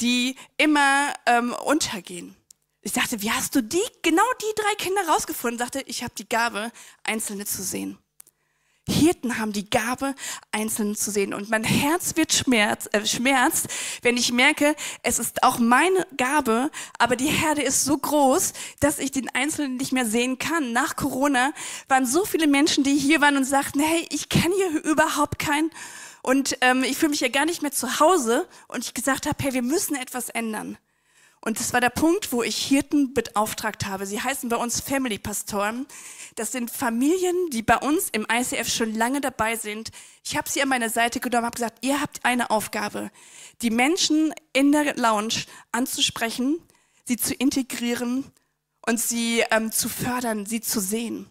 die immer ähm, untergehen. Ich dachte, wie hast du die, genau die drei Kinder rausgefunden? Ich dachte, ich habe die Gabe, Einzelne zu sehen. Hirten haben die Gabe, Einzelne zu sehen. Und mein Herz wird schmerz, äh, schmerzt, wenn ich merke, es ist auch meine Gabe, aber die Herde ist so groß, dass ich den Einzelnen nicht mehr sehen kann. Nach Corona waren so viele Menschen, die hier waren und sagten, hey, ich kenne hier überhaupt keinen. Und ähm, ich fühle mich ja gar nicht mehr zu Hause. Und ich gesagt habe, hey, wir müssen etwas ändern. Und das war der Punkt, wo ich Hirten beauftragt habe. Sie heißen bei uns Family Pastoren. Das sind Familien, die bei uns im ICF schon lange dabei sind. Ich habe sie an meine Seite genommen, habe gesagt, ihr habt eine Aufgabe, die Menschen in der Lounge anzusprechen, sie zu integrieren und sie ähm, zu fördern, sie zu sehen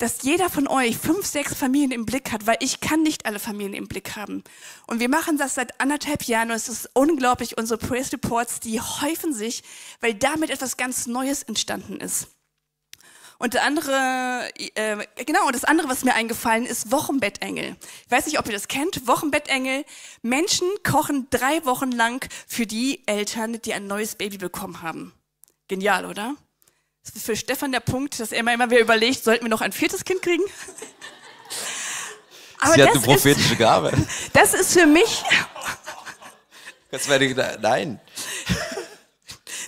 dass jeder von euch fünf, sechs Familien im Blick hat, weil ich kann nicht alle Familien im Blick haben. Und wir machen das seit anderthalb Jahren und es ist unglaublich. Unsere Praise Reports, die häufen sich, weil damit etwas ganz Neues entstanden ist. Und der andere, äh, genau, und das andere, was mir eingefallen ist, Wochenbettengel. Ich weiß nicht, ob ihr das kennt. Wochenbettengel. Menschen kochen drei Wochen lang für die Eltern, die ein neues Baby bekommen haben. Genial, oder? Das ist für Stefan der Punkt, dass er immer, immer wieder überlegt, sollten wir noch ein viertes Kind kriegen? *laughs* Aber Sie hat eine prophetische ist, Gabe. *laughs* Das ist für mich. Das wäre nein.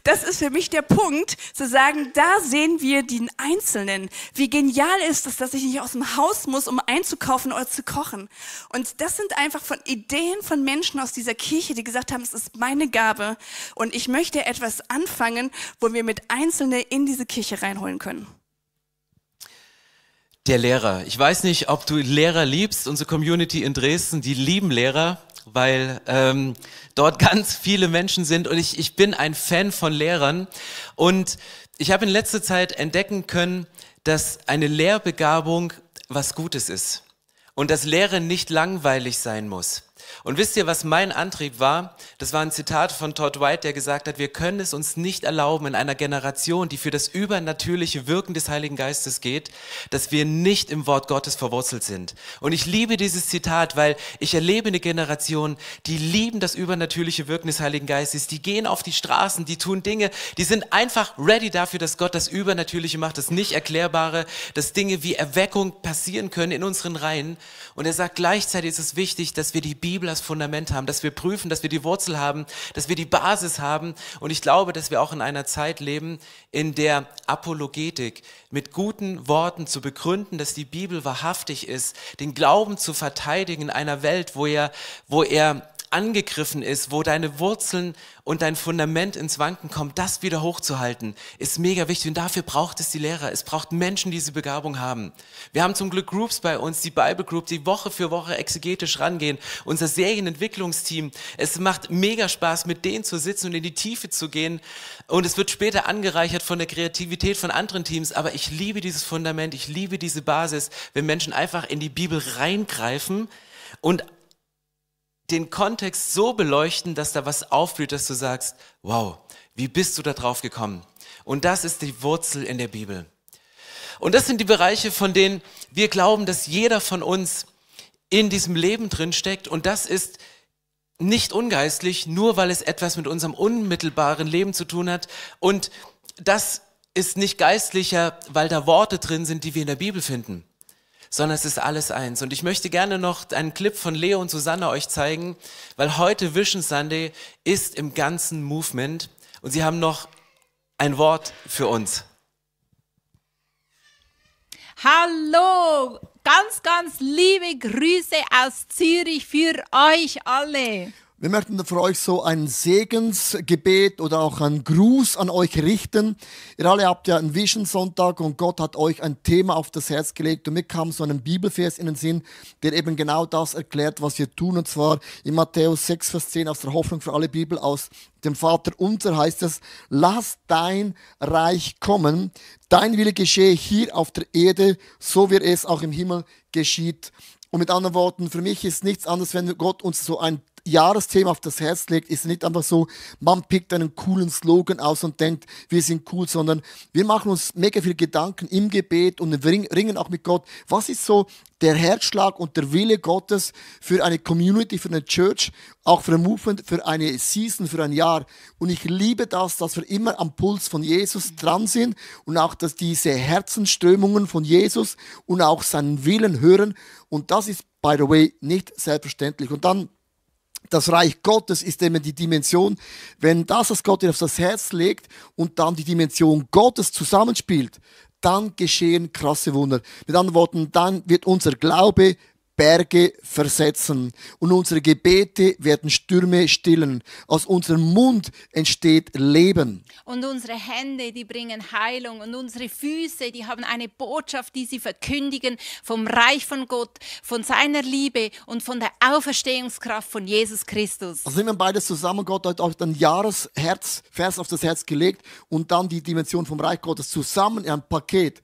Das ist für mich der Punkt, zu sagen, da sehen wir den Einzelnen. Wie genial ist es, dass ich nicht aus dem Haus muss, um einzukaufen oder zu kochen. Und das sind einfach von Ideen von Menschen aus dieser Kirche, die gesagt haben, es ist meine Gabe und ich möchte etwas anfangen, wo wir mit Einzelnen in diese Kirche reinholen können. Der Lehrer. Ich weiß nicht, ob du Lehrer liebst. Unsere Community in Dresden, die lieben Lehrer weil ähm, dort *laughs* ganz viele Menschen sind und ich, ich bin ein Fan von Lehrern. Und ich habe in letzter Zeit entdecken können, dass eine Lehrbegabung was Gutes ist. und dass Lehre nicht langweilig sein muss. Und wisst ihr, was mein Antrieb war? Das war ein Zitat von Todd White, der gesagt hat, wir können es uns nicht erlauben in einer Generation, die für das übernatürliche Wirken des Heiligen Geistes geht, dass wir nicht im Wort Gottes verwurzelt sind. Und ich liebe dieses Zitat, weil ich erlebe eine Generation, die lieben das übernatürliche Wirken des Heiligen Geistes, die gehen auf die Straßen, die tun Dinge, die sind einfach ready dafür, dass Gott das Übernatürliche macht, das nicht erklärbare, dass Dinge wie Erweckung passieren können in unseren Reihen. Und er sagt, gleichzeitig ist es wichtig, dass wir die Bibel als Fundament haben, dass wir prüfen, dass wir die Wurzel haben, dass wir die Basis haben. Und ich glaube, dass wir auch in einer Zeit leben, in der Apologetik mit guten Worten zu begründen, dass die Bibel wahrhaftig ist, den Glauben zu verteidigen in einer Welt, wo er, wo er angegriffen ist, wo deine Wurzeln und dein Fundament ins Wanken kommt, das wieder hochzuhalten, ist mega wichtig. Und dafür braucht es die Lehrer. Es braucht Menschen, die diese Begabung haben. Wir haben zum Glück Groups bei uns, die Bible Group, die Woche für Woche exegetisch rangehen. Unser Serienentwicklungsteam. Es macht mega Spaß, mit denen zu sitzen und in die Tiefe zu gehen. Und es wird später angereichert von der Kreativität von anderen Teams. Aber ich liebe dieses Fundament. Ich liebe diese Basis, wenn Menschen einfach in die Bibel reingreifen und den Kontext so beleuchten, dass da was aufblüht, dass du sagst, wow, wie bist du da drauf gekommen? Und das ist die Wurzel in der Bibel. Und das sind die Bereiche, von denen wir glauben, dass jeder von uns in diesem Leben drin steckt. Und das ist nicht ungeistlich, nur weil es etwas mit unserem unmittelbaren Leben zu tun hat. Und das ist nicht geistlicher, weil da Worte drin sind, die wir in der Bibel finden sondern es ist alles eins. Und ich möchte gerne noch einen Clip von Leo und Susanne euch zeigen, weil heute Vision Sunday ist im ganzen Movement und sie haben noch ein Wort für uns. Hallo, ganz, ganz liebe Grüße aus Zürich für euch alle. Wir möchten für euch so ein Segensgebet oder auch einen Gruß an euch richten. Ihr alle habt ja einen Vision Sonntag und Gott hat euch ein Thema auf das Herz gelegt und mir kam so ein Bibelvers in den Sinn, der eben genau das erklärt, was wir tun und zwar in Matthäus 6, Vers 10 aus der Hoffnung für alle Bibel aus dem Vater unser heißt es, lass dein Reich kommen, dein Wille geschehe hier auf der Erde, so wie es auch im Himmel geschieht. Und mit anderen Worten, für mich ist nichts anderes, wenn Gott uns so ein Jahresthema auf das Herz legt, ist nicht einfach so, man pickt einen coolen Slogan aus und denkt, wir sind cool, sondern wir machen uns mega viel Gedanken im Gebet und ringen auch mit Gott. Was ist so der Herzschlag und der Wille Gottes für eine Community, für eine Church, auch für ein Movement, für eine Season, für ein Jahr. Und ich liebe das, dass wir immer am Puls von Jesus dran sind und auch, dass diese Herzenströmungen von Jesus und auch seinen Willen hören. Und das ist, by the way, nicht selbstverständlich. Und dann das Reich Gottes ist eben die Dimension, wenn das, was Gott dir auf das Herz legt und dann die Dimension Gottes zusammenspielt, dann geschehen krasse Wunder. Mit anderen Worten, dann wird unser Glaube Berge versetzen und unsere Gebete werden Stürme stillen. Aus unserem Mund entsteht Leben. Und unsere Hände, die bringen Heilung und unsere Füße, die haben eine Botschaft, die sie verkündigen vom Reich von Gott, von seiner Liebe und von der Auferstehungskraft von Jesus Christus. Also nehmen wir beides zusammen. Gott hat euch dann Jahresherz, Vers auf das Herz gelegt und dann die Dimension vom Reich Gottes zusammen in ein Paket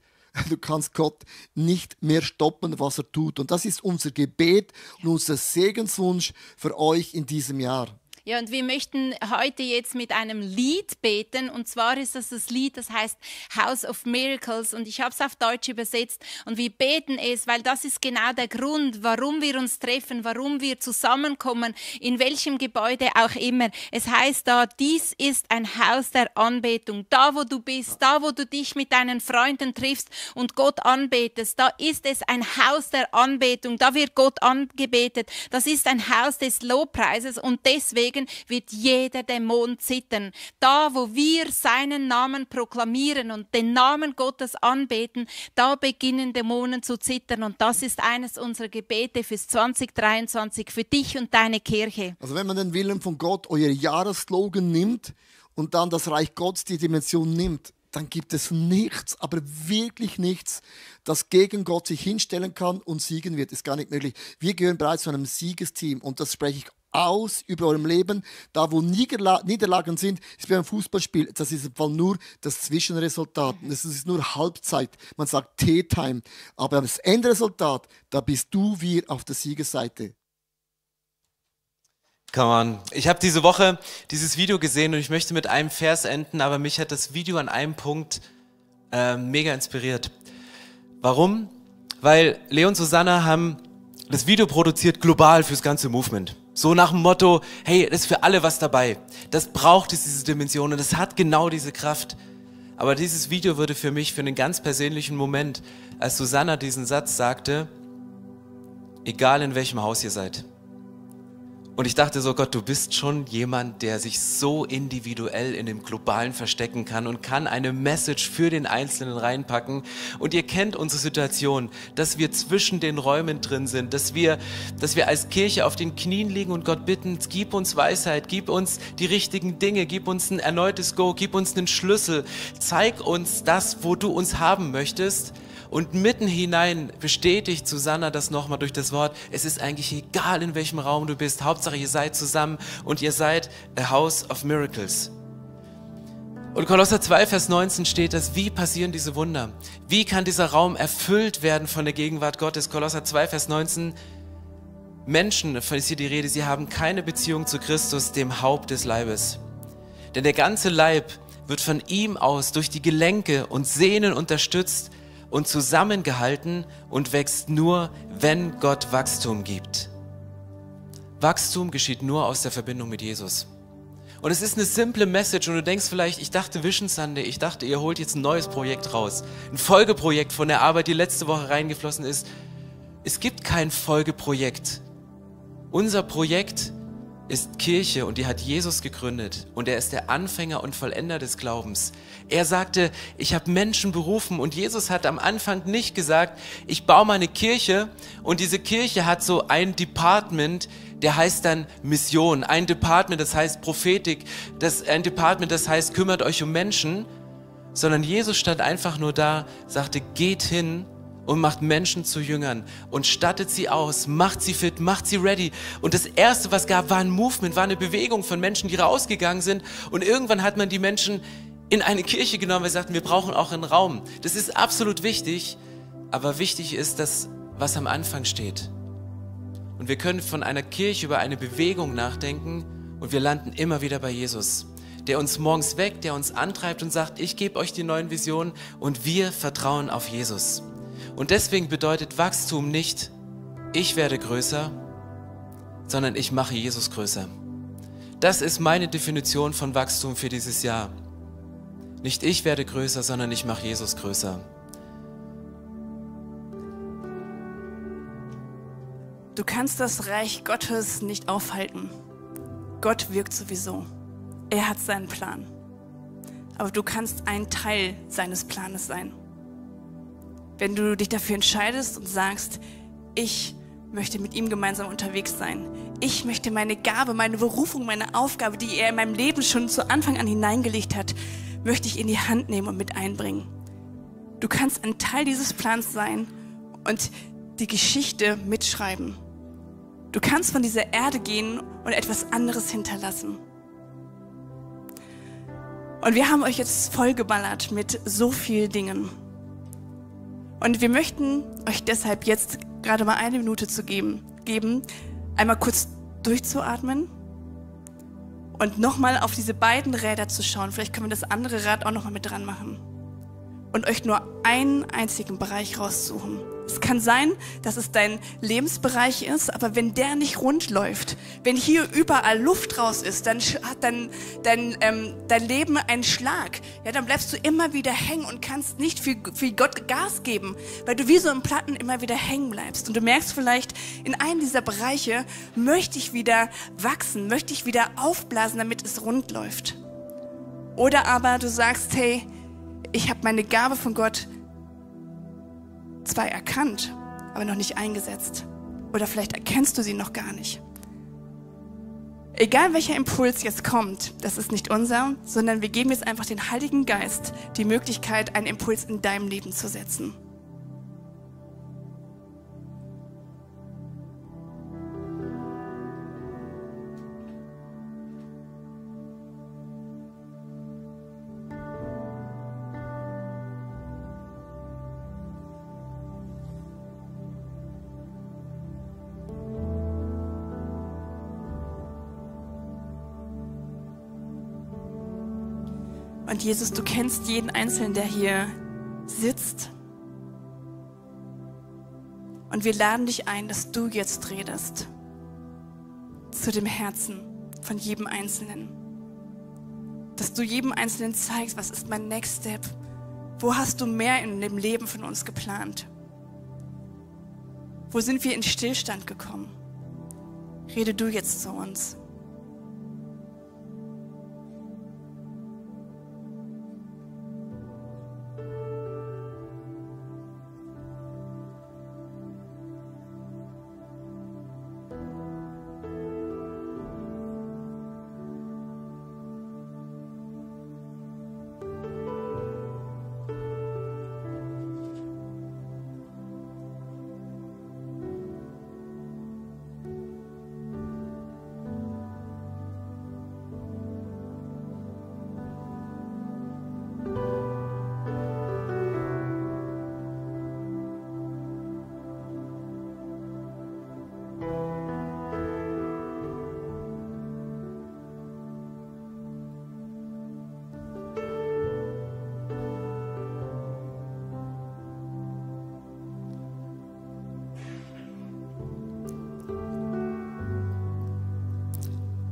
Du kannst Gott nicht mehr stoppen, was er tut. Und das ist unser Gebet und unser Segenswunsch für euch in diesem Jahr. Ja, und wir möchten heute jetzt mit einem Lied beten. Und zwar ist das das Lied, das heißt House of Miracles. Und ich habe es auf Deutsch übersetzt. Und wir beten es, weil das ist genau der Grund, warum wir uns treffen, warum wir zusammenkommen, in welchem Gebäude auch immer. Es heißt da, dies ist ein Haus der Anbetung. Da, wo du bist, da, wo du dich mit deinen Freunden triffst und Gott anbetest, da ist es ein Haus der Anbetung. Da wird Gott angebetet. Das ist ein Haus des Lobpreises. Und deswegen Tagen wird jeder Dämon zittern. Da, wo wir seinen Namen proklamieren und den Namen Gottes anbeten, da beginnen Dämonen zu zittern. Und das ist eines unserer Gebete fürs 2023, für dich und deine Kirche. Also wenn man den Willen von Gott, euer Jahresslogan nimmt und dann das Reich Gottes die Dimension nimmt, dann gibt es nichts, aber wirklich nichts, das gegen Gott sich hinstellen kann und siegen wird. Ist gar nicht möglich. Wir gehören bereits zu einem Siegesteam und das spreche ich aus über eurem Leben. Da, wo Niederla Niederlagen sind, ist wie ein Fußballspiel. Das ist im Fall nur das Zwischenresultat. Das ist nur Halbzeit. Man sagt T-Time. Aber das Endresultat, da bist du wir auf der Siegesseite. Come on. Ich habe diese Woche dieses Video gesehen und ich möchte mit einem Vers enden, aber mich hat das Video an einem Punkt äh, mega inspiriert. Warum? Weil Leon und Susanna haben das Video produziert global fürs ganze Movement. So nach dem Motto, hey, das ist für alle was dabei. Das braucht es, diese Dimension und es hat genau diese Kraft. Aber dieses Video wurde für mich für einen ganz persönlichen Moment, als Susanna diesen Satz sagte, egal in welchem Haus ihr seid, und ich dachte so, Gott, du bist schon jemand, der sich so individuell in dem Globalen verstecken kann und kann eine Message für den Einzelnen reinpacken. Und ihr kennt unsere Situation, dass wir zwischen den Räumen drin sind, dass wir, dass wir als Kirche auf den Knien liegen und Gott bitten, gib uns Weisheit, gib uns die richtigen Dinge, gib uns ein erneutes Go, gib uns einen Schlüssel, zeig uns das, wo du uns haben möchtest. Und mitten hinein bestätigt Susanna das nochmal durch das Wort, es ist eigentlich egal, in welchem Raum du bist, Hauptsache ihr seid zusammen und ihr seid a house of miracles. Und Kolosser 2, Vers 19 steht das, wie passieren diese Wunder? Wie kann dieser Raum erfüllt werden von der Gegenwart Gottes? Kolosser 2, Vers 19, Menschen, von ist hier die Rede, sie haben keine Beziehung zu Christus, dem Haupt des Leibes. Denn der ganze Leib wird von ihm aus durch die Gelenke und Sehnen unterstützt und zusammengehalten und wächst nur, wenn Gott Wachstum gibt. Wachstum geschieht nur aus der Verbindung mit Jesus. Und es ist eine simple Message und du denkst vielleicht, ich dachte Vision Sunday, ich dachte, ihr holt jetzt ein neues Projekt raus. Ein Folgeprojekt von der Arbeit, die letzte Woche reingeflossen ist. Es gibt kein Folgeprojekt. Unser Projekt ist Kirche und die hat Jesus gegründet und er ist der Anfänger und Vollender des Glaubens. Er sagte, ich habe Menschen berufen und Jesus hat am Anfang nicht gesagt, ich baue mal eine Kirche und diese Kirche hat so ein Department, der heißt dann Mission, ein Department, das heißt Prophetik, das, ein Department, das heißt kümmert euch um Menschen, sondern Jesus stand einfach nur da, sagte, geht hin und macht Menschen zu Jüngern und stattet sie aus, macht sie fit, macht sie ready. Und das Erste, was gab, war ein Movement, war eine Bewegung von Menschen, die rausgegangen sind. Und irgendwann hat man die Menschen in eine Kirche genommen, weil sie sagten, wir brauchen auch einen Raum. Das ist absolut wichtig, aber wichtig ist das, was am Anfang steht. Und wir können von einer Kirche über eine Bewegung nachdenken und wir landen immer wieder bei Jesus, der uns morgens weckt, der uns antreibt und sagt, ich gebe euch die neuen Visionen und wir vertrauen auf Jesus. Und deswegen bedeutet Wachstum nicht, ich werde größer, sondern ich mache Jesus größer. Das ist meine Definition von Wachstum für dieses Jahr. Nicht ich werde größer, sondern ich mache Jesus größer. Du kannst das Reich Gottes nicht aufhalten. Gott wirkt sowieso. Er hat seinen Plan. Aber du kannst ein Teil seines Planes sein wenn du dich dafür entscheidest und sagst, ich möchte mit ihm gemeinsam unterwegs sein. Ich möchte meine Gabe, meine Berufung, meine Aufgabe, die er in meinem Leben schon zu Anfang an hineingelegt hat, möchte ich in die Hand nehmen und mit einbringen. Du kannst ein Teil dieses Plans sein und die Geschichte mitschreiben. Du kannst von dieser Erde gehen und etwas anderes hinterlassen. Und wir haben euch jetzt vollgeballert mit so vielen Dingen. Und wir möchten euch deshalb jetzt gerade mal eine Minute zu geben, geben einmal kurz durchzuatmen und nochmal auf diese beiden Räder zu schauen. Vielleicht können wir das andere Rad auch nochmal mit dran machen und euch nur einen einzigen Bereich raussuchen. Es kann sein, dass es dein Lebensbereich ist, aber wenn der nicht rund läuft, wenn hier überall Luft raus ist, dann hat dein, dein, ähm, dein Leben einen Schlag. Ja, dann bleibst du immer wieder hängen und kannst nicht für, für Gott Gas geben, weil du wie so im Platten immer wieder hängen bleibst. Und du merkst vielleicht, in einem dieser Bereiche möchte ich wieder wachsen, möchte ich wieder aufblasen, damit es rund läuft. Oder aber du sagst, hey, ich habe meine Gabe von Gott zwar erkannt, aber noch nicht eingesetzt. Oder vielleicht erkennst du sie noch gar nicht. Egal welcher Impuls jetzt kommt, das ist nicht unser, sondern wir geben jetzt einfach den Heiligen Geist die Möglichkeit, einen Impuls in deinem Leben zu setzen. Und Jesus, du kennst jeden Einzelnen, der hier sitzt. Und wir laden dich ein, dass du jetzt redest zu dem Herzen von jedem Einzelnen. Dass du jedem Einzelnen zeigst, was ist mein Next Step? Wo hast du mehr in dem Leben von uns geplant? Wo sind wir in Stillstand gekommen? Rede du jetzt zu uns.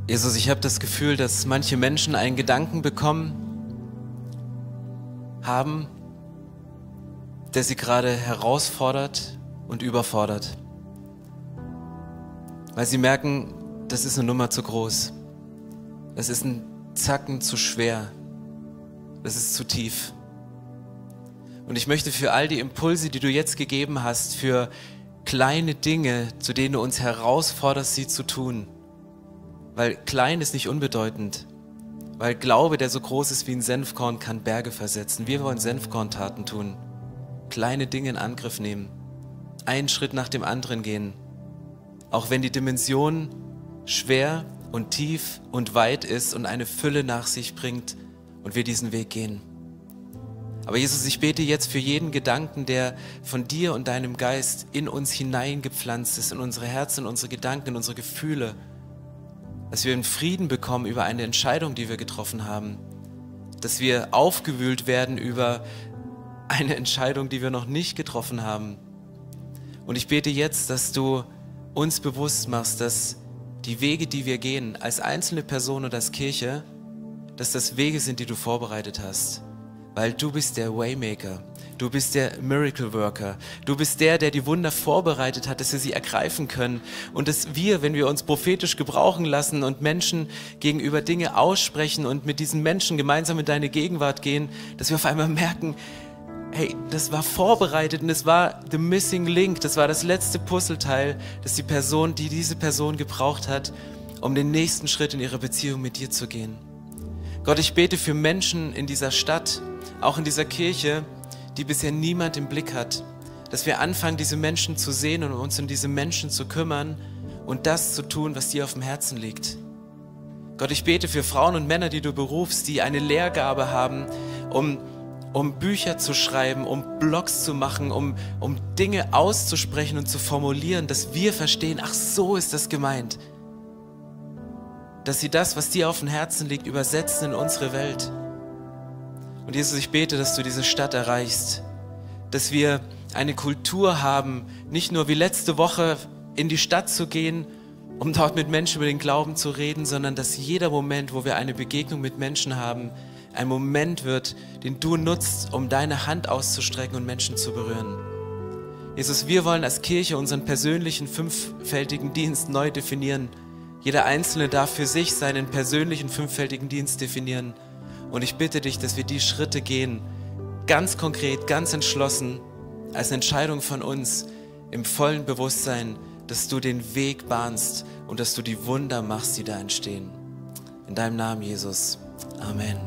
Jesus, ich habe das Gefühl, dass manche Menschen einen Gedanken bekommen haben, der sie gerade herausfordert und überfordert. Weil sie merken, das ist eine Nummer zu groß. Das ist ein Zacken zu schwer. Das ist zu tief. Und ich möchte für all die Impulse, die du jetzt gegeben hast, für kleine Dinge, zu denen du uns herausforderst, sie zu tun, weil klein ist nicht unbedeutend. Weil Glaube, der so groß ist wie ein Senfkorn, kann Berge versetzen. Wir wollen Senfkorntaten tun. Kleine Dinge in Angriff nehmen. Einen Schritt nach dem anderen gehen. Auch wenn die Dimension schwer und tief und weit ist und eine Fülle nach sich bringt und wir diesen Weg gehen. Aber Jesus, ich bete jetzt für jeden Gedanken, der von dir und deinem Geist in uns hineingepflanzt ist, in unsere Herzen, in unsere Gedanken, in unsere Gefühle dass wir einen Frieden bekommen über eine Entscheidung, die wir getroffen haben, dass wir aufgewühlt werden über eine Entscheidung, die wir noch nicht getroffen haben. Und ich bete jetzt, dass du uns bewusst machst, dass die Wege, die wir gehen, als einzelne Person und als Kirche, dass das Wege sind, die du vorbereitet hast. Weil du bist der Waymaker. Du bist der Miracle Worker. Du bist der, der die Wunder vorbereitet hat, dass wir sie ergreifen können. Und dass wir, wenn wir uns prophetisch gebrauchen lassen und Menschen gegenüber Dinge aussprechen und mit diesen Menschen gemeinsam in deine Gegenwart gehen, dass wir auf einmal merken, hey, das war vorbereitet und es war the missing link, das war das letzte Puzzleteil, das die Person, die diese Person gebraucht hat, um den nächsten Schritt in ihre Beziehung mit dir zu gehen. Gott, ich bete für Menschen in dieser Stadt, auch in dieser Kirche, die bisher niemand im Blick hat. Dass wir anfangen, diese Menschen zu sehen und uns um diese Menschen zu kümmern und das zu tun, was dir auf dem Herzen liegt. Gott, ich bete für Frauen und Männer, die du berufst, die eine Lehrgabe haben, um, um Bücher zu schreiben, um Blogs zu machen, um, um Dinge auszusprechen und zu formulieren, dass wir verstehen, ach so ist das gemeint. Dass sie das, was dir auf dem Herzen liegt, übersetzen in unsere Welt. Und Jesus, ich bete, dass du diese Stadt erreichst, dass wir eine Kultur haben, nicht nur wie letzte Woche in die Stadt zu gehen, um dort mit Menschen über den Glauben zu reden, sondern dass jeder Moment, wo wir eine Begegnung mit Menschen haben, ein Moment wird, den du nutzt, um deine Hand auszustrecken und Menschen zu berühren. Jesus, wir wollen als Kirche unseren persönlichen fünffältigen Dienst neu definieren. Jeder Einzelne darf für sich seinen persönlichen fünffältigen Dienst definieren. Und ich bitte dich, dass wir die Schritte gehen, ganz konkret, ganz entschlossen, als Entscheidung von uns, im vollen Bewusstsein, dass du den Weg bahnst und dass du die Wunder machst, die da entstehen. In deinem Namen, Jesus. Amen.